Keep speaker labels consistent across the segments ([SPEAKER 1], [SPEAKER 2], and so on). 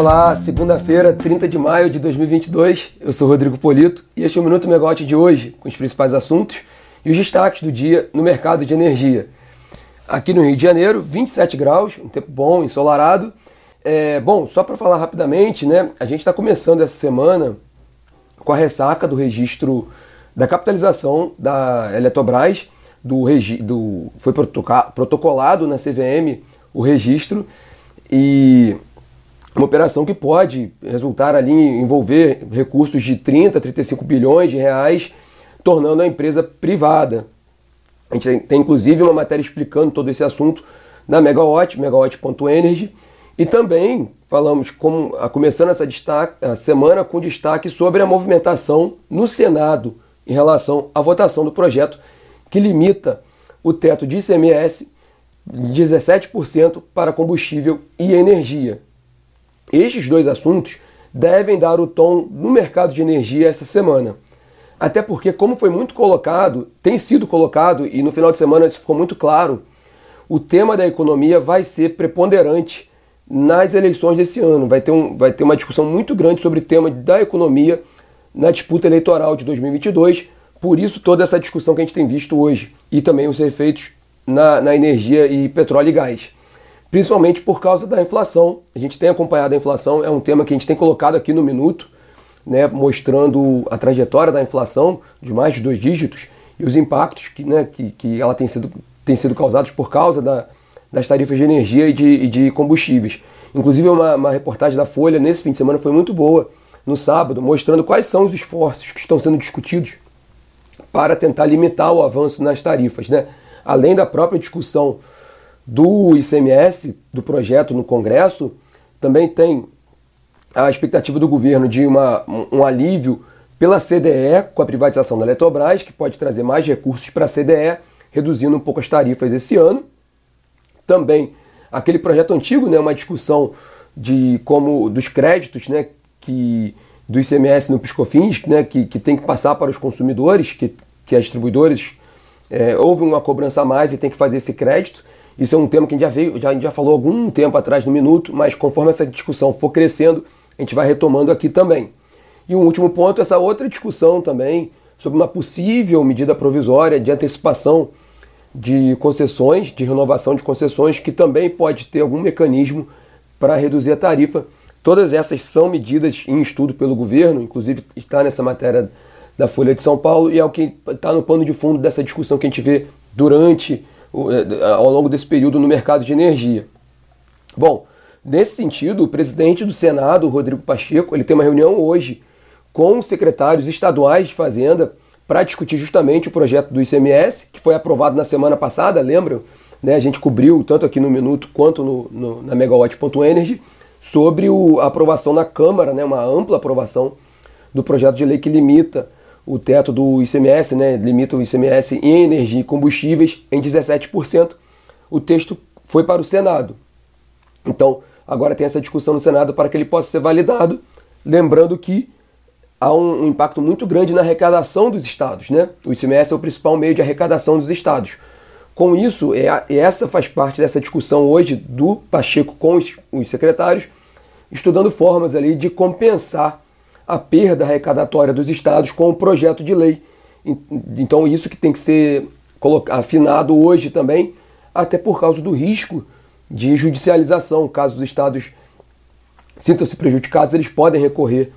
[SPEAKER 1] Olá, segunda-feira, 30 de maio de 2022. Eu sou Rodrigo Polito e este é o Minuto Megote de hoje, com os principais assuntos e os destaques do dia no mercado de energia. Aqui no Rio de Janeiro, 27 graus, um tempo bom, ensolarado. É, bom, só para falar rapidamente, né? A gente está começando essa semana com a ressaca do registro da capitalização da Eletrobras, do, do foi protocolado na CVM o registro e uma operação que pode resultar ali envolver recursos de 30, 35 bilhões de reais, tornando a empresa privada. A gente tem, tem inclusive uma matéria explicando todo esse assunto na Megawatt, megawatt.energy, e também falamos como começando essa destaque, a semana com destaque sobre a movimentação no Senado em relação à votação do projeto que limita o teto de ICMS de 17% para combustível e energia. Estes dois assuntos devem dar o tom no mercado de energia esta semana. Até porque, como foi muito colocado, tem sido colocado, e no final de semana isso ficou muito claro, o tema da economia vai ser preponderante nas eleições desse ano. Vai ter, um, vai ter uma discussão muito grande sobre o tema da economia na disputa eleitoral de 2022. Por isso, toda essa discussão que a gente tem visto hoje e também os efeitos na, na energia e petróleo e gás principalmente por causa da inflação. A gente tem acompanhado a inflação, é um tema que a gente tem colocado aqui no Minuto, né, mostrando a trajetória da inflação de mais de dois dígitos e os impactos que, né, que, que ela tem sido, tem sido causados por causa da, das tarifas de energia e de, e de combustíveis. Inclusive, uma, uma reportagem da Folha nesse fim de semana foi muito boa, no sábado, mostrando quais são os esforços que estão sendo discutidos para tentar limitar o avanço nas tarifas. Né? Além da própria discussão do ICMS, do projeto no Congresso, também tem a expectativa do governo de uma, um alívio pela CDE com a privatização da Eletrobras, que pode trazer mais recursos para a CDE, reduzindo um pouco as tarifas esse ano. Também aquele projeto antigo, né, uma discussão de como dos créditos, né, que do ICMS no Piscofins, né, que, que tem que passar para os consumidores, que, que as distribuidoras é, houve uma cobrança a mais e tem que fazer esse crédito. Isso é um tema que a gente já veio, já, a gente já falou algum tempo atrás no minuto, mas conforme essa discussão for crescendo, a gente vai retomando aqui também. E um último ponto, essa outra discussão também sobre uma possível medida provisória de antecipação de concessões, de renovação de concessões, que também pode ter algum mecanismo para reduzir a tarifa. Todas essas são medidas em estudo pelo governo, inclusive está nessa matéria da Folha de São Paulo, e é o que está no pano de fundo dessa discussão que a gente vê durante ao longo desse período no mercado de energia. Bom, nesse sentido, o presidente do Senado, Rodrigo Pacheco, ele tem uma reunião hoje com os secretários estaduais de Fazenda para discutir justamente o projeto do ICMS, que foi aprovado na semana passada, lembram? Né, a gente cobriu tanto aqui no Minuto quanto no, no, na Megawatt.energy sobre o, a aprovação na Câmara, né, uma ampla aprovação do projeto de lei que limita o teto do ICMS, né, limita o ICMS em energia e combustíveis em 17%. O texto foi para o Senado. Então, agora tem essa discussão no Senado para que ele possa ser validado, lembrando que há um, impacto muito grande na arrecadação dos estados. Né? O ICMS é o principal meio de arrecadação dos estados. Com isso, é, essa faz parte dessa discussão hoje do Pacheco com os, os secretários, estudando formas ali de compensar a perda arrecadatória dos estados com o projeto de lei. Então, isso que tem que ser afinado hoje também, até por causa do risco de judicialização. Caso os estados sintam-se prejudicados, eles podem recorrer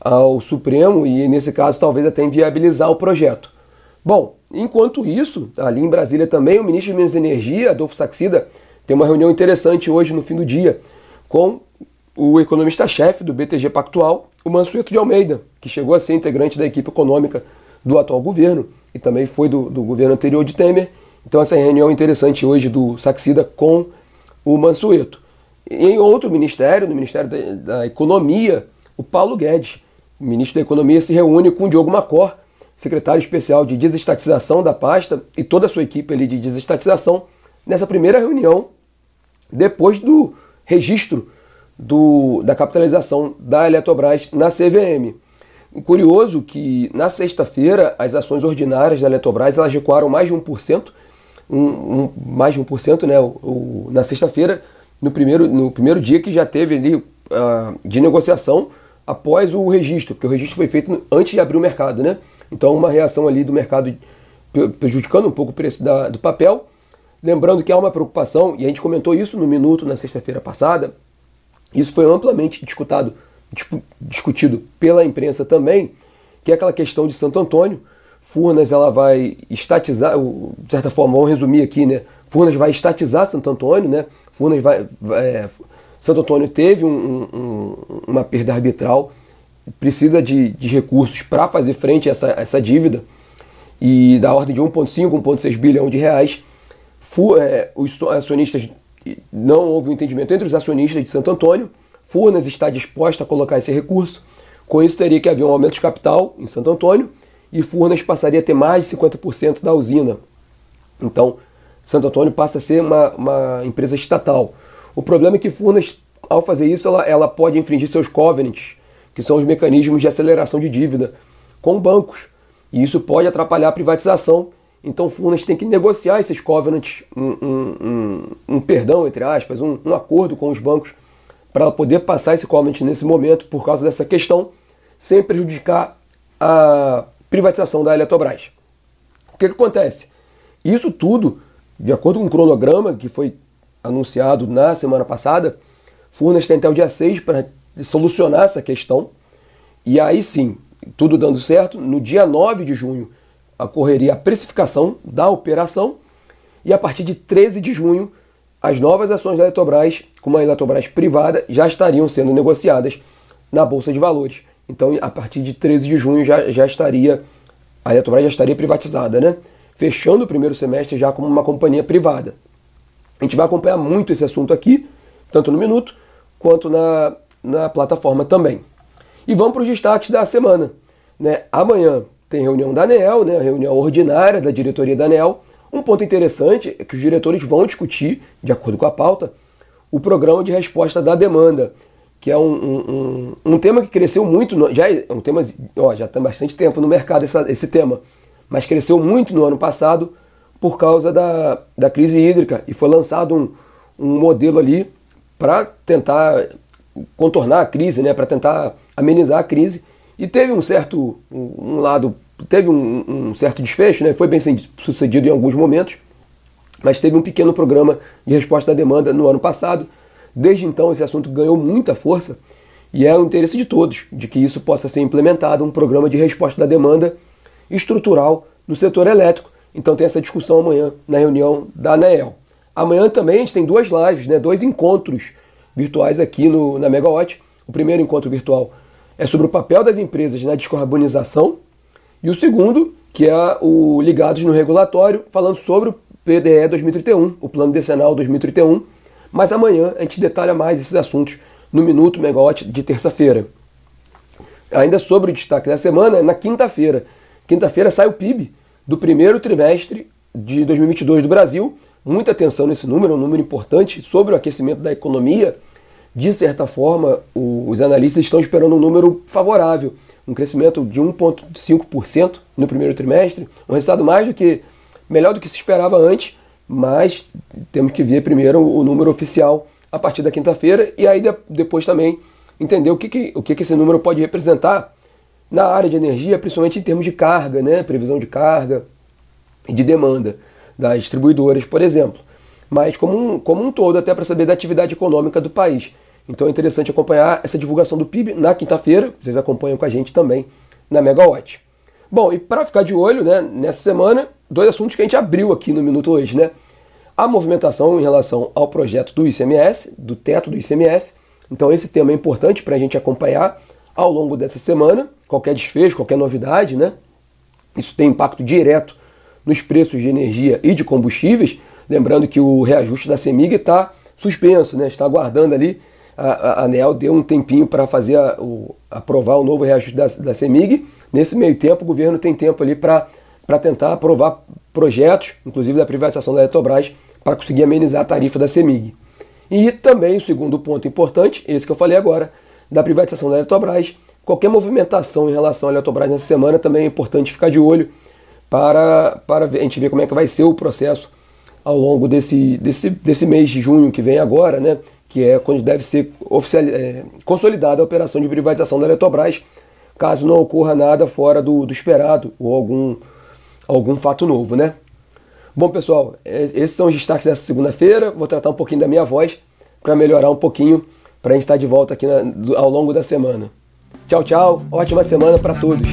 [SPEAKER 1] ao Supremo e, nesse caso, talvez até inviabilizar o projeto. Bom, enquanto isso, ali em Brasília também, o ministro de Minas e Energia, Adolfo Saxida, tem uma reunião interessante hoje no fim do dia com o economista-chefe do BTG Pactual, o Mansueto de Almeida, que chegou a ser integrante da equipe econômica do atual governo e também foi do, do governo anterior de Temer. Então essa reunião interessante hoje do Saxida com o Mansueto. Em outro ministério, no Ministério da, da Economia, o Paulo Guedes, ministro da Economia, se reúne com o Diogo Macor, secretário especial de desestatização da pasta e toda a sua equipe ali de desestatização, nessa primeira reunião, depois do registro do, da capitalização da Eletrobras na CVM. Curioso que na sexta-feira as ações ordinárias da Eletrobras elas recuaram mais de 1%, um, um, mais de 1%, né, o, o, na sexta-feira, no primeiro, no primeiro dia que já teve ali uh, de negociação após o registro, porque o registro foi feito antes de abrir o mercado, né? Então uma reação ali do mercado prejudicando um pouco o preço da, do papel. Lembrando que há uma preocupação, e a gente comentou isso no minuto na sexta-feira passada, isso foi amplamente discutado, discutido pela imprensa também, que é aquela questão de Santo Antônio. Furnas ela vai estatizar, de certa forma, vamos resumir aqui, né? Furnas vai estatizar Santo Antônio, né? Furnas vai, vai é, Santo Antônio teve um, um, uma perda arbitral, precisa de, de recursos para fazer frente a essa, a essa dívida, e da ordem de 1,5, 1,6 bilhão de reais. Fu, é, os acionistas, não houve um entendimento entre os acionistas de Santo Antônio, Furnas está disposta a colocar esse recurso, com isso teria que haver um aumento de capital em Santo Antônio, e Furnas passaria a ter mais de 50% da usina. Então, Santo Antônio passa a ser uma, uma empresa estatal. O problema é que Furnas, ao fazer isso, ela, ela pode infringir seus covenants, que são os mecanismos de aceleração de dívida, com bancos. E isso pode atrapalhar a privatização. Então Furnas tem que negociar esses covenants, um, um, um, um perdão, entre aspas, um, acordo com os bancos para poder passar esse covenant nesse momento por causa dessa questão, sem prejudicar a privatização da Eletrobras. O que, que acontece? Isso tudo, de acordo com o cronograma que foi anunciado na semana passada, Furnas tem até o dia 6 para solucionar essa questão. E aí sim, tudo dando certo, no dia 9 de junho ocorreria a precificação da operação e a partir de 13 de junho as novas ações da Eletrobras, com uma Eletrobras privada, já estariam sendo negociadas na Bolsa de Valores. Então, a partir de 13 de junho já, já estaria a Eletrobras já estaria privatizada, né? Fechando o primeiro semestre já como uma companhia privada. A gente vai acompanhar muito esse assunto aqui, tanto no Minuto quanto na, na plataforma também. E vamos para os destaques da semana. Né? Amanhã tem reunião da ANEL, né? reunião ordinária da diretoria da ANEL. Um ponto interessante é que os diretores vão discutir, de acordo com a pauta, o programa de resposta da demanda, que é um, um, um, um tema que cresceu muito, no, já é um tema, ó, já tem bastante tempo no mercado essa, esse tema, mas cresceu muito no ano passado por causa da, da crise hídrica e foi lançado um, um modelo ali para tentar contornar a crise, né, para tentar amenizar a crise. E teve um certo um lado, teve um, um certo desfecho, né, foi bem sucedido em alguns momentos, mas teve um pequeno programa de resposta à demanda no ano passado. Desde então esse assunto ganhou muita força e é o interesse de todos de que isso possa ser implementado, um programa de resposta da demanda estrutural no setor elétrico. Então tem essa discussão amanhã na reunião da ANEEL. Amanhã também a gente tem duas lives, né, dois encontros virtuais aqui no, na Megawatt. O primeiro encontro virtual é sobre o papel das empresas na descarbonização, e o segundo, que é o Ligados no Regulatório, falando sobre o PDE 2031, o Plano Decenal 2031. Mas amanhã a gente detalha mais esses assuntos no Minuto Megawatt de terça-feira. Ainda sobre o destaque da semana, na quinta-feira. Quinta-feira sai o PIB do primeiro trimestre de 2022 do Brasil. Muita atenção nesse número, é um número importante sobre o aquecimento da economia de certa forma, os analistas estão esperando um número favorável, um crescimento de 1,5% no primeiro trimestre, um resultado mais do que melhor do que se esperava antes, mas temos que ver primeiro o número oficial a partir da quinta-feira e aí depois também entender o que, que, o que, que esse número pode representar na área de energia, principalmente em termos de carga, né? previsão de carga e de demanda das distribuidoras, por exemplo. Mas como um, como um todo, até para saber da atividade econômica do país. Então é interessante acompanhar essa divulgação do PIB na quinta-feira. Vocês acompanham com a gente também na Megawatt. Bom, e para ficar de olho, né, nessa semana, dois assuntos que a gente abriu aqui no Minuto hoje, né? A movimentação em relação ao projeto do ICMS, do teto do ICMS. Então esse tema é importante para a gente acompanhar ao longo dessa semana, qualquer desfecho, qualquer novidade, né? Isso tem impacto direto nos preços de energia e de combustíveis. Lembrando que o reajuste da CEMIG está suspenso, né? Está aguardando ali a, ANEL deu um tempinho para fazer a, o, aprovar o novo reajuste da, da CEMIG. Nesse meio tempo, o governo tem tempo ali para tentar aprovar projetos, inclusive da privatização da Eletrobras, para conseguir amenizar a tarifa da CEMIG. E também o segundo ponto importante, esse que eu falei agora, da privatização da Eletrobras. Qualquer movimentação em relação à Eletrobras nessa semana também é importante ficar de olho para, para a gente ver como é que vai ser o processo ao longo desse, desse, desse mês de junho que vem agora, né? Que é quando deve ser oficial, é, consolidada a operação de privatização da Eletrobras, caso não ocorra nada fora do, do esperado ou algum, algum fato novo, né? Bom, pessoal, é, esses são os destaques dessa segunda-feira. Vou tratar um pouquinho da minha voz para melhorar um pouquinho para a gente estar de volta aqui na, ao longo da semana. Tchau, tchau. Ótima semana para todos.